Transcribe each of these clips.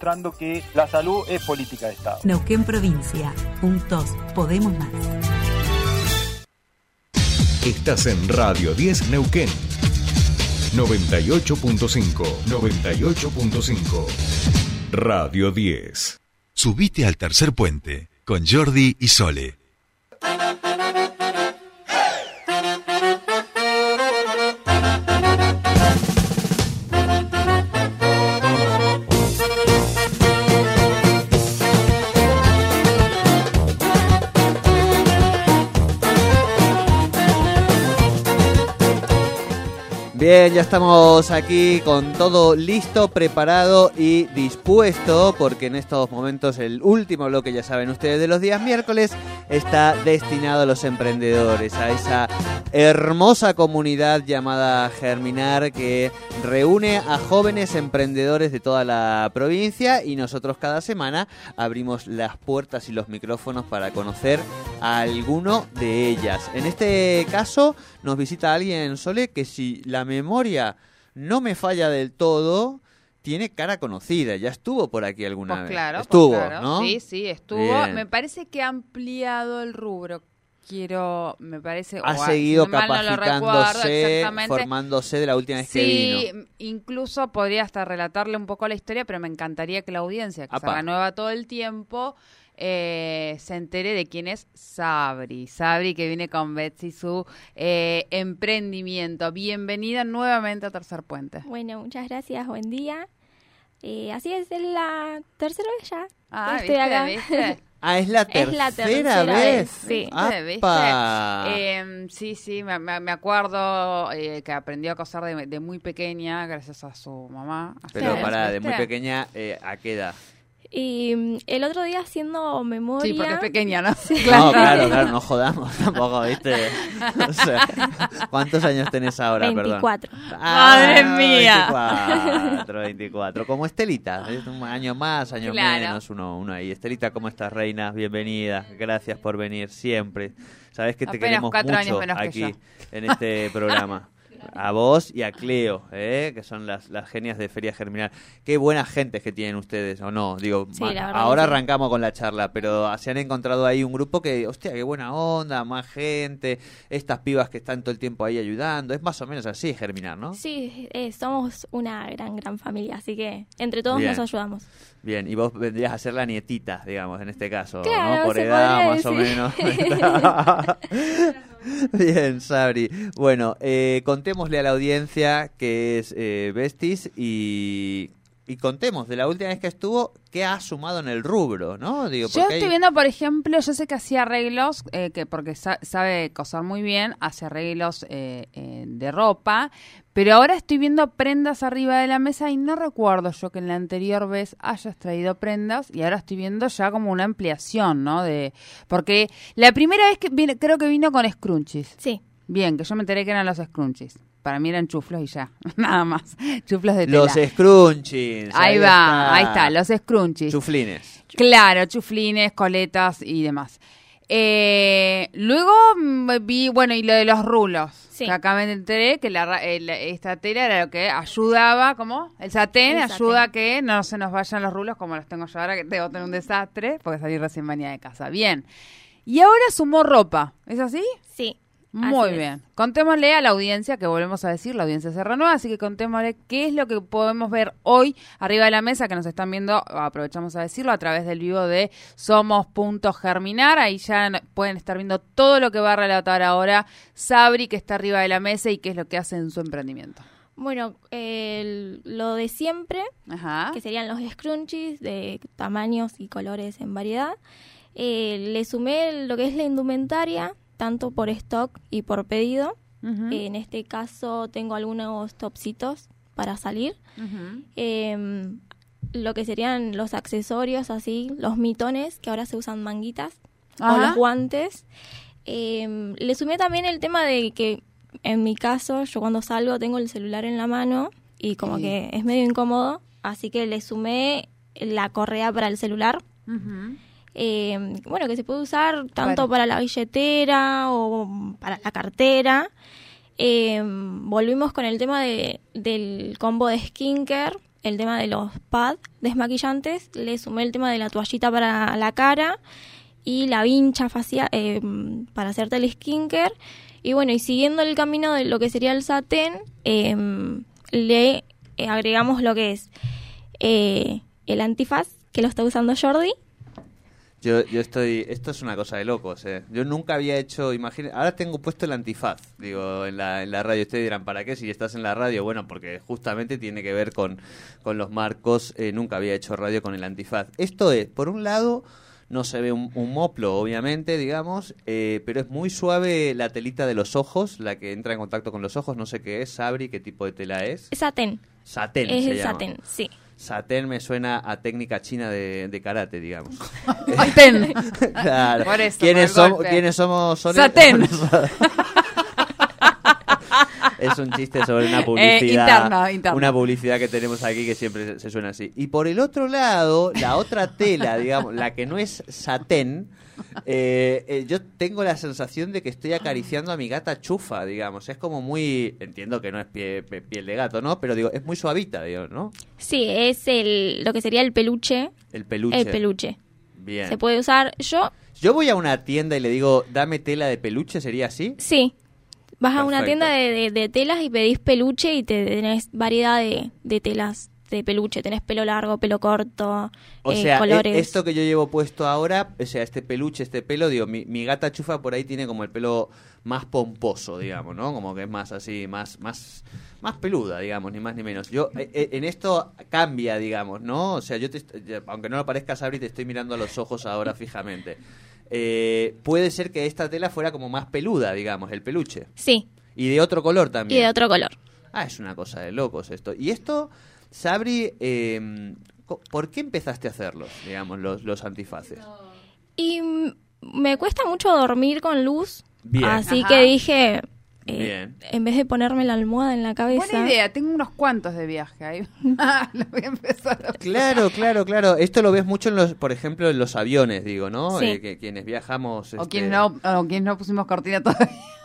demostrando que la salud es política de Estado. Neuquén Provincia. Juntos podemos más. Estás en Radio 10 Neuquén. 98.5. 98.5. Radio 10. Subite al tercer puente con Jordi y Sole. Bien, ya estamos aquí con todo listo, preparado y dispuesto, porque en estos momentos el último bloque, ya saben ustedes, de los días miércoles está destinado a los emprendedores, a esa hermosa comunidad llamada Germinar que reúne a jóvenes emprendedores de toda la provincia y nosotros cada semana abrimos las puertas y los micrófonos para conocer a alguno de ellas. En este caso nos visita alguien, Sole, que si la memoria no me falla del todo, tiene cara conocida, ya estuvo por aquí alguna Pues vez. claro, pues estuvo, claro. ¿no? Sí, sí, estuvo. Bien. Me parece que ha ampliado el rubro. Quiero, me parece. Ha o seguido si no recuerdo capacitándose, formándose de la última vez que Sí, vino. incluso podría hasta relatarle un poco la historia, pero me encantaría que la audiencia, que Apa. se renueva todo el tiempo, eh, se entere de quién es Sabri. Sabri que viene con Betsy su eh, emprendimiento. Bienvenida nuevamente a Tercer Puente. Bueno, muchas gracias, buen día. Eh, así es, es la tercera vez ya. Ah, Estoy ¿viste? acá. ¿viste? Ah, es la Es tercera, la tercera vez. vez, sí. Eh, sí, sí, me, me- acuerdo eh, que aprendió a coser de, de muy pequeña gracias a su mamá. Pero para de muy pequeña, eh, ¿a qué edad? Y mm, el otro día haciendo memoria. Sí, porque es pequeña, ¿no? No, claro, claro, no jodamos tampoco, ¿viste? O sea, ¿Cuántos años tenés ahora, perdón? 24. ¡Madre mía! 24, 24. Como Estelita, es un año más, año Claro. menos, uno, uno ahí. Estelita, ¿cómo estás, reina? Bienvenida. Gracias por venir siempre. Sabes que te Apenas queremos cuatro años mucho menos aquí en este programa. A vos y a Cleo, ¿eh? que son las, las genias de Feria Germinal. Qué buenas gentes que tienen ustedes, ¿o no? Digo, Sí, ahora sí. arrancamos con la charla, pero se han encontrado ahí un grupo que, hostia, qué buena onda, más gente, estas pibas que están todo el tiempo ahí ayudando. Es más o menos así, Germinar, ¿no? Sí, eh, somos una gran, gran familia, así que entre todos Bien. nos ayudamos. Bien, y vos vendrías a ser la nietita, digamos, en este caso, Claro, ¿no? Por edad, más o menos. Bien, Sabri. Bueno, eh, contémosle a la audiencia que es eh, Bestis y, y contemos de la última vez que estuvo, qué ha sumado en el rubro, ¿no? Digo, Yo estoy hay- viendo, por ejemplo, yo sé que hacía arreglos, eh, que porque sa- sabe coser muy bien, hace arreglos eh, eh, de ropa, pero ahora estoy viendo prendas arriba de la mesa y no recuerdo yo que en la anterior vez hayas traído prendas y ahora estoy viendo ya como una ampliación, ¿no? De porque la primera vez que viene, creo que vino con scrunchies. Sí, Bien, que yo me enteré que eran los scrunchies. Para mí eran chuflos y ya, nada más. Chuflos de tela. Los scrunchies. ahí va, ahí está, los scrunchies. Chuflines. Claro, chuflines, coletas y demás. Eh, luego mm, vi, bueno, y lo de los rulos. Sí. Que acá me enteré que la, ra- el- esta tela era lo que ayudaba, ¿cómo? El satén El ayuda satén. a que no se nos vayan los rulos como los tengo yo ahora, que debo tener un desastre porque salí recién venida de casa. Bien. Y ahora sumó ropa, ¿es así? sí. Muy así es. bien. Contémosle a la audiencia, que volvemos a decir, la audiencia se renueva, así que contémosle qué es lo que podemos ver hoy arriba de la mesa, que nos están viendo, aprovechamos a decirlo, a través del vivo de Somos.germinar. Ahí ya pueden estar viendo todo lo que va a relatar ahora Sabri, que está arriba de la mesa y qué es lo que hace en su emprendimiento. Bueno, el- lo de siempre, Ajá. que serían los scrunchies de tamaños y colores en variedad. Eh, le sumé lo que es la indumentaria, tanto por stock y por pedido. Ujú, En este caso tengo algunos topsitos para salir. ujú. Eh, lo que serían los accesorios, así, los mitones, que ahora se usan manguitas, o Ajá. los guantes. Eh, le sumé también el tema de que, en mi caso, yo cuando salgo tengo el celular en la mano y como Sí. que es medio incómodo, así que le sumé la correa para el celular. Ujú. Eh, bueno, que se puede usar tanto Para- la billetera o para la cartera. Eh, volvimos con el tema de, del combo de skincare, el tema de los pads desmaquillantes, le sumé el tema de la toallita para la cara y la vincha facial eh, para hacerte el skincare. Y bueno, y siguiendo el camino de lo que sería el satén, eh, le agregamos lo que es eh, el antifaz, que lo está usando Jordi. Yo, yo estoy. Esto es una cosa de locos, ¿eh? Yo nunca había hecho. Imagínate. Ahora tengo puesto el antifaz, digo, en la, en la radio. Ustedes dirán, ¿para qué si estás en la radio? Bueno, porque justamente tiene que ver con, con los marcos. Eh, nunca había hecho radio con el antifaz. Esto es, por un lado. No se ve un, un moplo, obviamente, digamos, eh, pero es muy suave la telita de los ojos, la que entra en contacto con los ojos. No sé qué es, Sabri, qué tipo de tela es. Satén. Satén. es se el llama. satén, sí. Satén me suena a técnica china de, de karate, digamos. Satén. Claro. Por eso, ¿Quiénes, por el somos, golpe. ¿Quiénes somos? Sole? Satén. es un chiste sobre una publicidad. Eh, interno, interno. Una publicidad que tenemos aquí que siempre se suena así. Y por el otro lado, la otra tela, digamos, la que no es satén, eh, eh, yo tengo la sensación de que estoy acariciando a mi gata chufa, digamos. Es como muy. Entiendo que no es pie- pie- piel de gato, ¿no? Pero digo, es muy suavita, digo, ¿no? Sí, es el, lo que sería el peluche. El peluche. El peluche. Bien. Se puede usar. Yo, Yo voy a una tienda y le digo, dame tela de peluche, ¿sería así? sí. Vas a una tienda de, de- de telas y pedís peluche y te tenés variedad de, de telas de peluche. Tenés pelo largo, pelo corto, O eh, sea, e- colores. esto que yo llevo puesto ahora, o sea, este peluche, este pelo, digo, mi, mi gata chufa por ahí tiene como el pelo más pomposo, digamos, ¿no? Como que es más así, más, más, más peluda, digamos, ni más ni menos. Yo, eh, en esto cambia, digamos, ¿no? O sea, yo te, aunque no lo parezca, Sabri, te estoy mirando a los ojos ahora fijamente. Eh, puede ser que esta tela fuera como más peluda, digamos, el peluche. Sí, Y de otro color y también. de otro color. Ah, es una cosa de locos esto. Y esto, Sabri, eh, ¿por qué empezaste a hacerlos, digamos, los, los antifaces? Y me cuesta mucho dormir con luz. Bien. Así Ajá. que dije, eh, Bien. en vez de ponerme la almohada en la cabeza. Buena idea, tengo unos cuantos de viaje ahí. Lo voy a empezar a Claro, claro, claro. Esto lo ves mucho en los, por ejemplo, en los aviones, digo, ¿no? Sí. Eh, que quienes viajamos, O este, quienes no, o quienes no pusimos cortina todavía.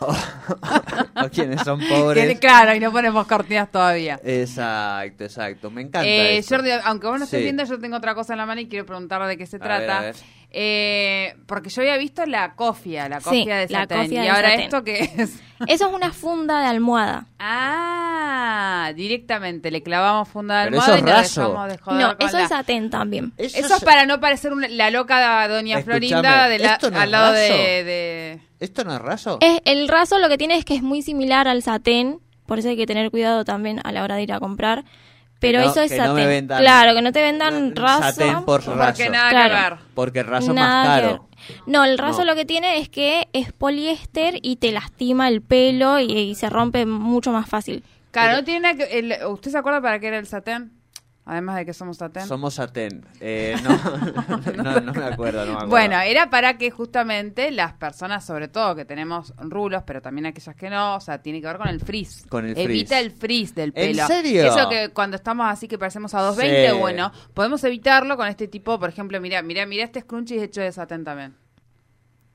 o quienes son Que- pobres. claro, y no ponemos cortinas todavía. Exacto, exacto. Me encanta. Eh. Jordi, aunque vos no estés Sí. viendo, yo tengo otra cosa en la mano y quiero preguntar de qué se A trata. ver, a ver. Eh, porque yo había visto la cofia, la Sí, cofia de la satén. cofia y de ahora satén. esto qué es. Eso es una funda de almohada. Ah, directamente le clavamos funda de Pero almohada eso y es nos raso. dejamos de joder No, eso la- es satén también. Eso, Eso es para no parecer una- la loca doña Escúchame, Florinda de la- ¿esto no es al lado de, de- ¿Esto no es raso? Es, el raso lo que tiene es que es muy similar al satén, por eso hay que tener cuidado también a la hora de ir a comprar. Pero Que no- eso es que no me satén. vendan- claro, que no te vendan raso. Satén por raso. Porque nada Claro. que ver. Porque el raso es Nada más caro. No, el raso No. lo que tiene es que es poliéster y te lastima el pelo y, y se rompe mucho más fácil. Claro, no tiene nada que... el- ¿Usted se acuerda para qué era el satén? Además de que somos satén. Somos satén. Eh, no, no, no me acuerdo, no me acuerdo. Bueno, era para que justamente las personas, sobre todo que tenemos rulos, pero también aquellas que no, o sea, tiene que ver con el frizz. Con el Evita frizz. el frizz del ¿En pelo. serio? Eso que cuando estamos así que parecemos a 220, Sí. bueno, podemos evitarlo con este tipo, por ejemplo, mira, mira, mira este scrunchie hecho de satén también.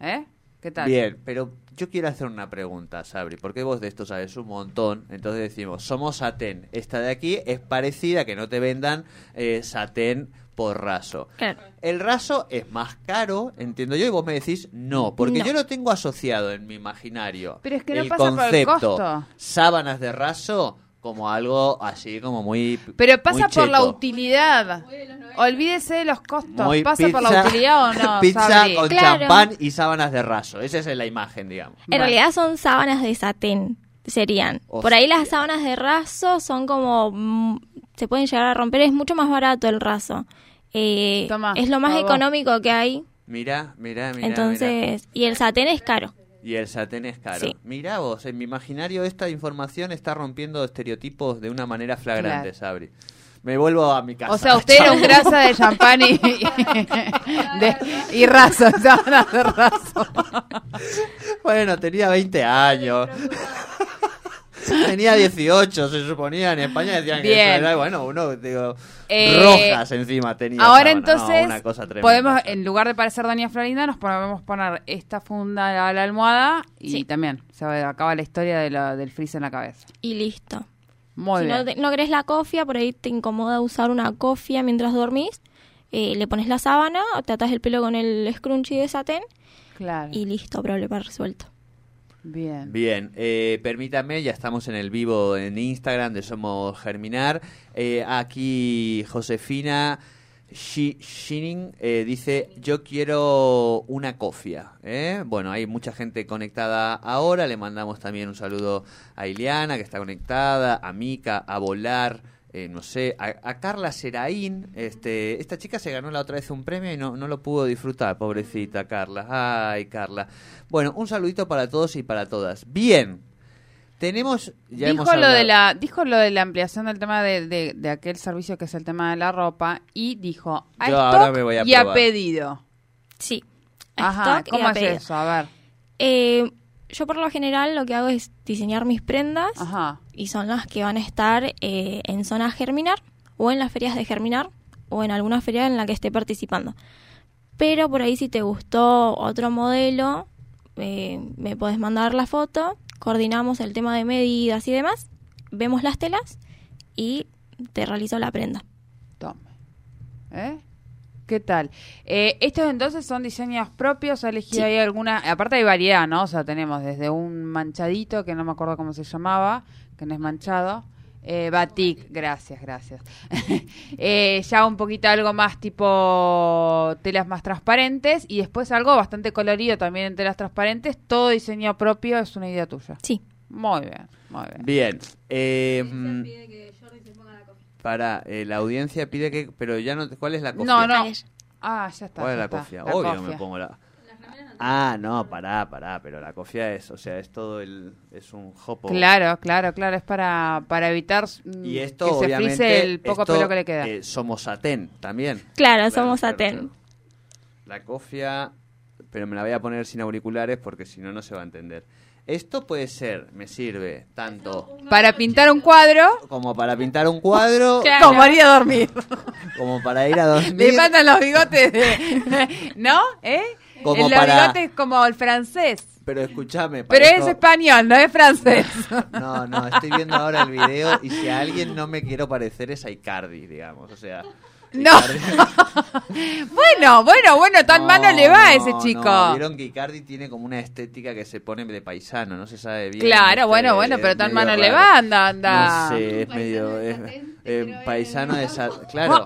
¿Eh? ¿Qué tal? Bien, pero yo quiero hacer una pregunta, Sabri, porque vos de esto sabes un montón. Entonces decimos, somos satén. Esta de aquí es parecida, que no te vendan eh, satén por raso. Claro. El raso es más caro, entiendo yo, y vos me decís no, porque No. yo lo tengo asociado en mi imaginario. Pero es que no el pasa por el concepto costo. sábanas de raso como algo así como muy Pero pasa muy por la utilidad. Olvídese de los costos. Muy ¿Pasa por la utilidad o no? pizza Sabri? con Claro. champán y sábanas de raso. Esa es la imagen, digamos. En realidad son sábanas de satén, serían. Por ahí las sábanas de raso son como... mm, se pueden llegar a romper, es mucho más barato el raso. Eh, Toma, es lo más económico que hay. Mira, mira, mira. Entonces, y el satén es caro. Y el satén es caro. Sí. Mirá vos, en mi imaginario esta información está rompiendo estereotipos de una manera flagrante, Claro. Sabri. Me vuelvo a mi casa. O sea, usted era un grasa de champán y, y raso, de raso. Bueno, tenía 20 años. tenía 18, se suponía. En España decían que eso era, bueno, uno, digo, Eh, rojas encima tenía. Ahora sábana. No, entonces, una cosa tremenda. podemos, en lugar de parecer Doña Florinda, nos podemos poner esta funda a la almohada y Sí. también se acaba la historia de la- del frizz en la cabeza. Y listo. Muy si bien. no, te- no querés la cofia, por ahí te incomoda usar una cofia mientras dormís, eh, le pones la sábana, te atás el pelo con el scrunchie de satén Claro. y listo, problema resuelto. Bien. Bien, eh, permítame, ya estamos en el vivo en Instagram de Somos Germinar. Eh, aquí Josefina Shi- Shining eh, dice, yo quiero una cofia. ¿eh? Bueno, hay mucha gente conectada ahora, le mandamos también un saludo a Ileana, que está conectada, a Mica, a Volar. Eh, no sé, a, a Carla Seraín, este, esta chica se ganó la otra vez un premio y no, no lo pudo disfrutar, pobrecita Carla. Ay, Carla. Bueno, un saludito para todos y para todas. Bien, tenemos... Ya hemos dijo lo de la dijo lo de la ampliación del tema de, de- de aquel servicio que es el tema de la ropa y dijo a Yo stock ahora me voy a y a probar. pedido. Sí. a Ajá, stock y ¿cómo a es pedido. eso? A ver. Eh, yo por lo general lo que hago es diseñar mis prendas Ajá. y son las que van a estar eh, en zona germinar o en las ferias de germinar o en alguna feria en la que esté participando. Pero por ahí si te gustó otro modelo, eh, me puedes mandar la foto, coordinamos el tema de medidas y demás, vemos las telas y te realizo la prenda. Tome. ¿Eh? ¿Qué tal? Eh, estos entonces son diseños propios, ha elegido Sí. ahí alguna, aparte hay variedad, ¿no? O sea, tenemos desde un manchadito, que no me acuerdo cómo se llamaba, que no es manchado, eh, batik, gracias, gracias. Eh, ya un poquito algo más tipo telas más transparentes y después algo bastante colorido también en telas transparentes, todo diseño propio es una idea tuya. Sí. Muy bien, muy bien. Bien. Eh, para, eh, la audiencia pide que... Pero ya no... ¿Cuál es la cofia? No, no. Ah, ya está. ¿Cuál es la está, cofia? la Obvio cofia. me pongo la... Ah, no, pará, pará, pero la cofia es, o sea, es todo el... Es un jopo. Claro, claro, claro, es para, para evitar mm, Y esto, que se obviamente... frise el poco esto, pelo que le queda. eh, somos satén también. Claro, somos satén. claro. La cofia, pero me la voy a poner sin auriculares porque si no, no se va a entender. Esto puede ser, me sirve tanto para pintar un cuadro, como para pintar un cuadro, Claro. como ir a dormir. como para ir a dormir. Le faltan los bigotes de... ¿No? ¿Eh? Como el para- bigote es como el francés. Pero escúchame. Pero parezco- es español, no es francés. No, no, estoy viendo ahora el video y si a alguien no me quiero parecer es a Icardi, digamos. O sea. No. Bueno, bueno, bueno, tan No, malo le va a ese chico. no. Vieron que Icardi tiene como una estética que se pone de paisano, no se sabe bien. Claro, bueno, bueno, pero tan malo le va, anda, anda. No sé, es medio. es- eh, paisano de. sa- Claro.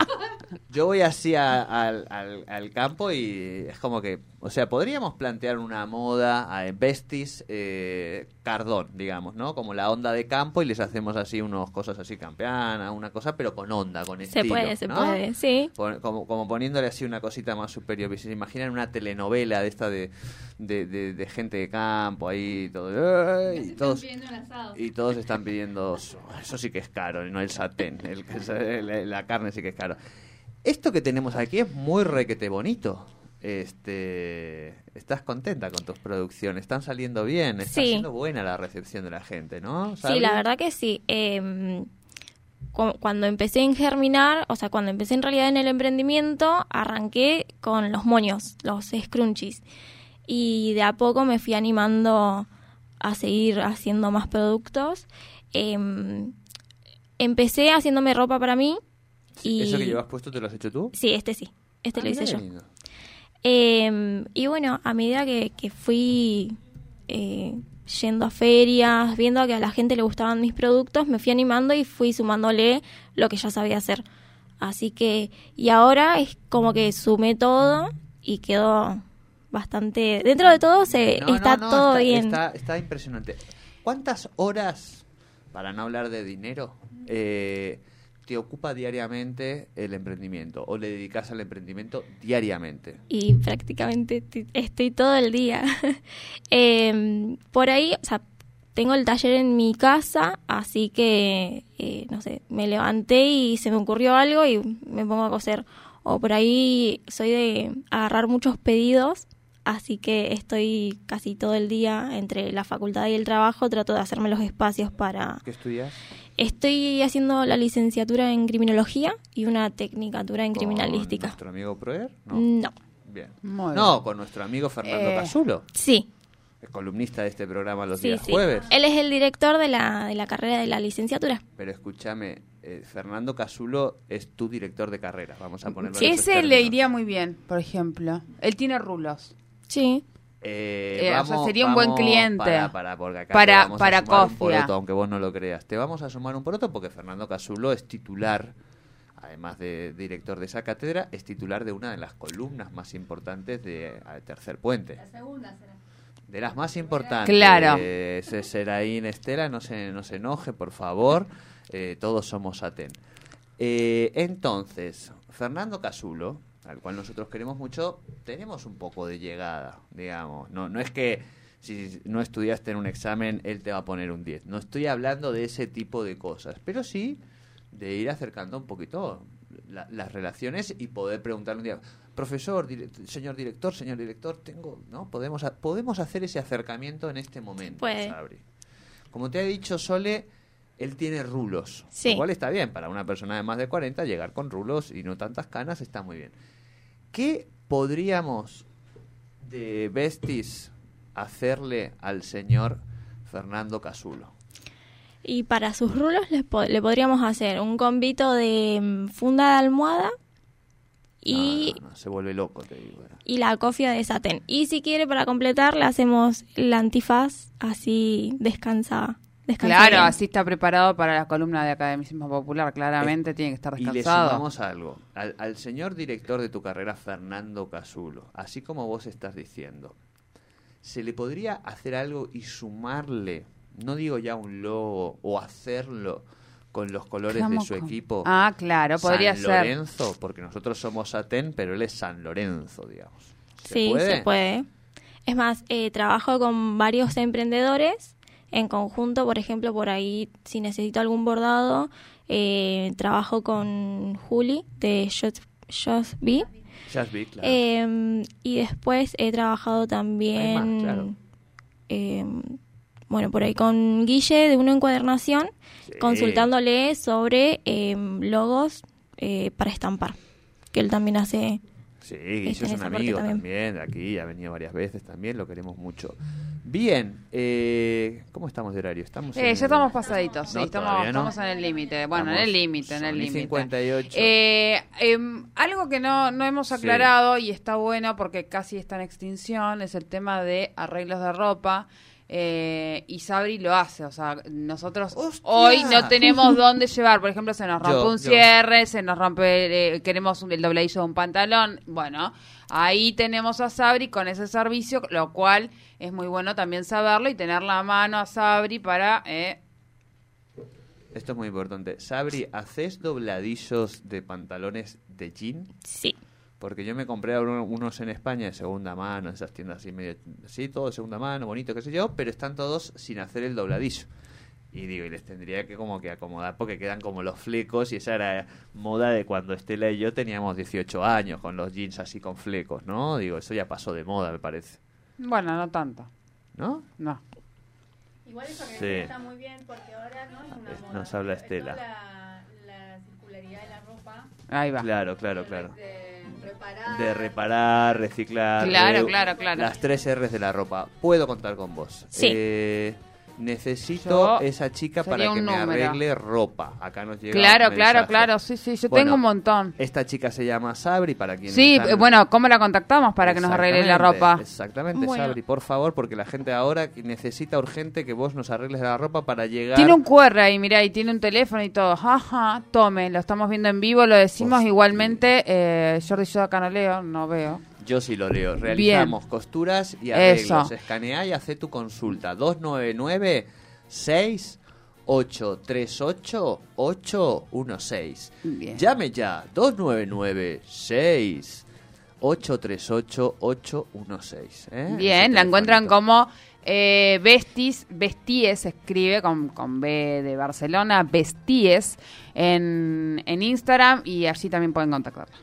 Yo voy así a- al, al- al campo y es como que. O sea, podríamos plantear una moda a Vestis eh, Cardón, digamos, ¿no? Como la onda de campo y les hacemos así unos cosas así campeanas, una cosa, pero con onda, con Se estilo. puede, se ¿no? puede, sí. Como, como poniéndole así una cosita más superior. Si se imaginan una telenovela de esta de, de, de- de gente de campo ahí, todo, y todos, y todos están pidiendo, eso Eso sí que es caro, no el satén, el, la, la carne sí que es caro. Esto que tenemos aquí es muy requete bonito. Este, estás contenta con tus producciones, están saliendo bien, está Sí. siendo buena la recepción de la gente, ¿no? Sí, la verdad que sí. Eh, cu- cuando empecé en germinar, o sea, cuando empecé en realidad en el emprendimiento, arranqué con los moños, los scrunchies. Y de a poco me fui animando a seguir haciendo más productos. Eh, empecé haciéndome ropa para mí. Y... ¿Eso que llevas puesto te lo has hecho tú? Sí, este sí. Este Ah, lo hice yo. Eh, y bueno, a medida que, que fui eh, yendo a ferias, viendo que a la gente le gustaban mis productos, me fui animando y fui sumándole lo que ya sabía hacer. Así que, y ahora es como que sumé todo y quedó bastante... Dentro de todo se No, no, está no, todo está, bien. Está, está impresionante. ¿Cuántas horas, para no hablar de dinero, eh, te ocupa diariamente el emprendimiento? ¿O le dedicas al emprendimiento diariamente? y prácticamente ti- estoy todo el día. Em, por ahí, o sea, tengo el taller en mi casa, así que, eh, no sé, me levanté y se me ocurrió algo y me pongo a coser. O por ahí soy de agarrar muchos pedidos, así que estoy casi todo el día entre la facultad y el trabajo, trato de hacerme los espacios para... ¿Qué estudias? Estoy haciendo la licenciatura en criminología y una tecnicatura en ¿Con criminalística. nuestro amigo Proer? No. No. Bien. Muy No, con nuestro amigo Fernando Eh. Casulo. Sí, Es columnista de este programa los Sí, días sí. jueves. Él es el director de la, de la carrera de la licenciatura. Pero escúchame, eh, Fernando Casulo es tu director de carrera, vamos a ponerlo esos ese le iría muy bien, por ejemplo. Él tiene rulos. Sí. Eh, Eh, o sea, vamos- sería un buen cliente. Para, para, porque acá Para- te vamos para a sumar un Cofia. poroto, aunque vos no lo creas. Te vamos a sumar un poroto porque Fernando Casulo es titular, además de director de esa cátedra, es titular de una de las columnas más importantes de Tercer Puente. De las más importantes. Claro. Eh, ese Seraín Estela, no se, no se enoje, por favor. Eh, todos somos Aten. Eh, entonces, Fernando Casulo, al cual nosotros queremos mucho, tenemos un poco de llegada, digamos. No, no es que si no estudiaste en un examen, él te va a poner un 10. No estoy hablando de ese tipo de cosas, pero sí de ir acercando un poquito la- las relaciones y poder preguntarle un día, profesor, dire- señor director, señor director, tengo, ¿no? Podemos, podemos hacer ese acercamiento en este momento. Sabri. Como te ha dicho Sole, él tiene rulos, Sí. lo cual está bien, para una persona de más de 40 llegar con rulos y no tantas canas está muy bien. ¿Qué podríamos de Bestis hacerle al señor Fernando Casulo? Y para sus rulos le, po- le podríamos hacer un convito de mm, funda de almohada y, No, no, no, se vuelve loco, te digo. y la cofia de satén. Y si quiere, para completar, le hacemos la antifaz, así descansa. Descansa Claro, bien. así está preparado para la columna de Academicismo Popular. Claramente tiene que estar Y le descansado. sumamos algo. Al, al señor director de tu carrera, Fernando Casulo, así como vos estás diciendo, ¿se le podría hacer algo y sumarle, no digo ya un logo, o hacerlo con los colores de su con- equipo? Ah, claro, podría San ser. Lorenzo, porque nosotros somos Satén, pero él es San Lorenzo, digamos. ¿Se sí, puede? se puede. Es más, eh, trabajo con varios emprendedores en conjunto, por ejemplo, por ahí, si necesito algún bordado, eh, trabajo con Juli de Just, Just Be. Ya vi, claro. Eh, y después he trabajado también, más, claro. eh, bueno, por ahí con Guille de una encuadernación, Sí. consultándole sobre eh, logos eh, para estampar, que él también hace. Sí, Guillo es un amigo también. también. de aquí, ha venido varias veces también, lo queremos mucho. Bien, eh, ¿cómo estamos de horario? Estamos Eh, en ya estamos pasaditos, sí, estamos, no. estamos en el límite. Bueno, en el límite, en el límite. 58. Eh, em, algo que no, no hemos Sí. aclarado y está bueno porque casi está en extinción es el tema de arreglos de ropa. Eh, y Sabri lo hace, o sea, nosotros ¡Hostia! hoy no tenemos dónde llevar, por ejemplo, se nos rompe Yo- un yo. cierre, se nos rompe, eh, queremos un- el dobladillo de un pantalón, bueno, ahí tenemos a Sabri con ese servicio, lo cual es muy bueno también saberlo y tener la mano a Sabri para eh, Esto es muy importante. Sabri, ¿haces dobladillos de pantalones de jean? Sí, Porque yo me compré uno- unos en España de segunda mano, esas tiendas así medio, sí, todo de segunda mano, bonito, qué sé yo, pero están todos sin hacer el dobladillo. Y digo, y les tendría que como que acomodar porque quedan como los flecos y esa era moda de cuando Estela y yo teníamos 18 años con los jeans así con flecos, ¿no? Digo, eso ya pasó de moda, me parece. bueno, no tanto, ¿No? no. Igual eso que Sí. está muy bien porque ahora no es una moda. nos habla Estela. La, la circularidad de la ropa. Ahí va. Claro, claro, claro. De reparar. De reparar, reciclar. Claro, eh, claro, claro. Las tres R's de la ropa. Puedo contar con vos. Sí. Eh, necesito Yo- esa chica para que me arregle ropa. Acá nos llega Claro, un claro, claro, sí, sí, yo Bueno, tengo un montón. Esta chica se llama Sabri para quien Sí, eh, bueno, ¿cómo la contactamos para que nos arregle la ropa? Exactamente, Bueno. Sabri, por favor, porque la gente ahora necesita urgente que vos nos arregles la ropa para llegar. Tiene un QR ahí, mirá, y tiene un teléfono y todo. Ajá, tome, lo estamos viendo en vivo, lo decimos Hostia. igualmente. Eh, Jordi, yo acá no leo, no veo. Yo sí lo leo. Realizamos costuras y Eso. arreglos. Escanea y hace tu consulta. 299 6838 816. Bien. Llame ya. 299 6838 816. ¿eh? Bien, la encuentran como eh, Bestis, Besties, se escribe con, con B de Barcelona, Besties, en, en Instagram y allí también pueden contactarla.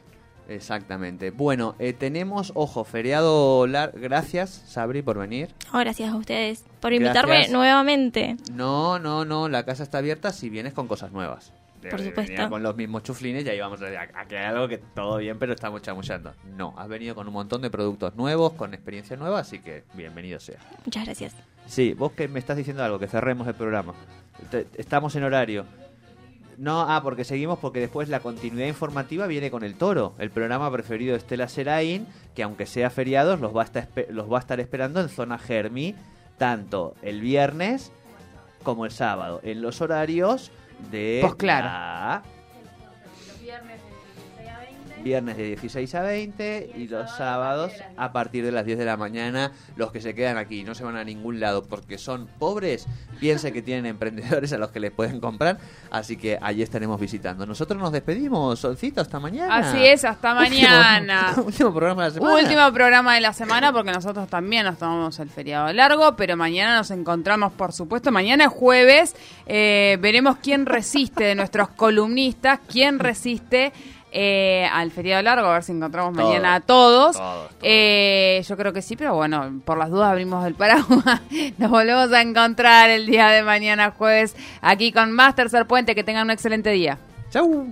Exactamente. Bueno, eh, tenemos, ojo, feriado lar- Gracias, Sabri, por venir. Oh, gracias a ustedes por invitarme Gracias. nuevamente. No, no, no, la casa está abierta si vienes con cosas nuevas. Por eh, supuesto. con los mismos chuflines y ahí vamos a, a que hay algo que todo bien, pero estamos chamullando. No, has venido con un montón de productos nuevos, con experiencia nueva, así que bienvenido sea. Muchas gracias. Sí, vos que me estás diciendo algo, que cerremos el programa. Te- estamos en horario. No, ah, porque seguimos porque después la continuidad informativa viene con el toro, el programa preferido de Estela Seraín, que aunque sea feriados los va a estar, los va a estar esperando en zona Germi, tanto el viernes como el sábado, en los horarios de Pues claro. la- viernes de 16 a 20 y los sábados a partir de las 10 de la mañana. Los que se quedan aquí no se van a ningún lado porque son pobres, piensen que tienen emprendedores a los que les pueden comprar. Así que allí estaremos visitando. Nosotros nos despedimos, Solcito, hasta mañana. Así es, hasta mañana. Último, último programa de la semana. Último programa de la semana porque nosotros también nos tomamos el feriado largo, pero mañana nos encontramos, por supuesto, mañana es jueves, eh, veremos quién resiste de nuestros columnistas, quién resiste eh, al feriado largo, a ver si encontramos Todos. mañana a todos. Todos, todos. Eh, yo creo que sí, pero bueno, por las dudas abrimos el paraguas. Nos volvemos a encontrar el día de mañana jueves aquí con más Tercer Puente. Que tengan un excelente día. Chau.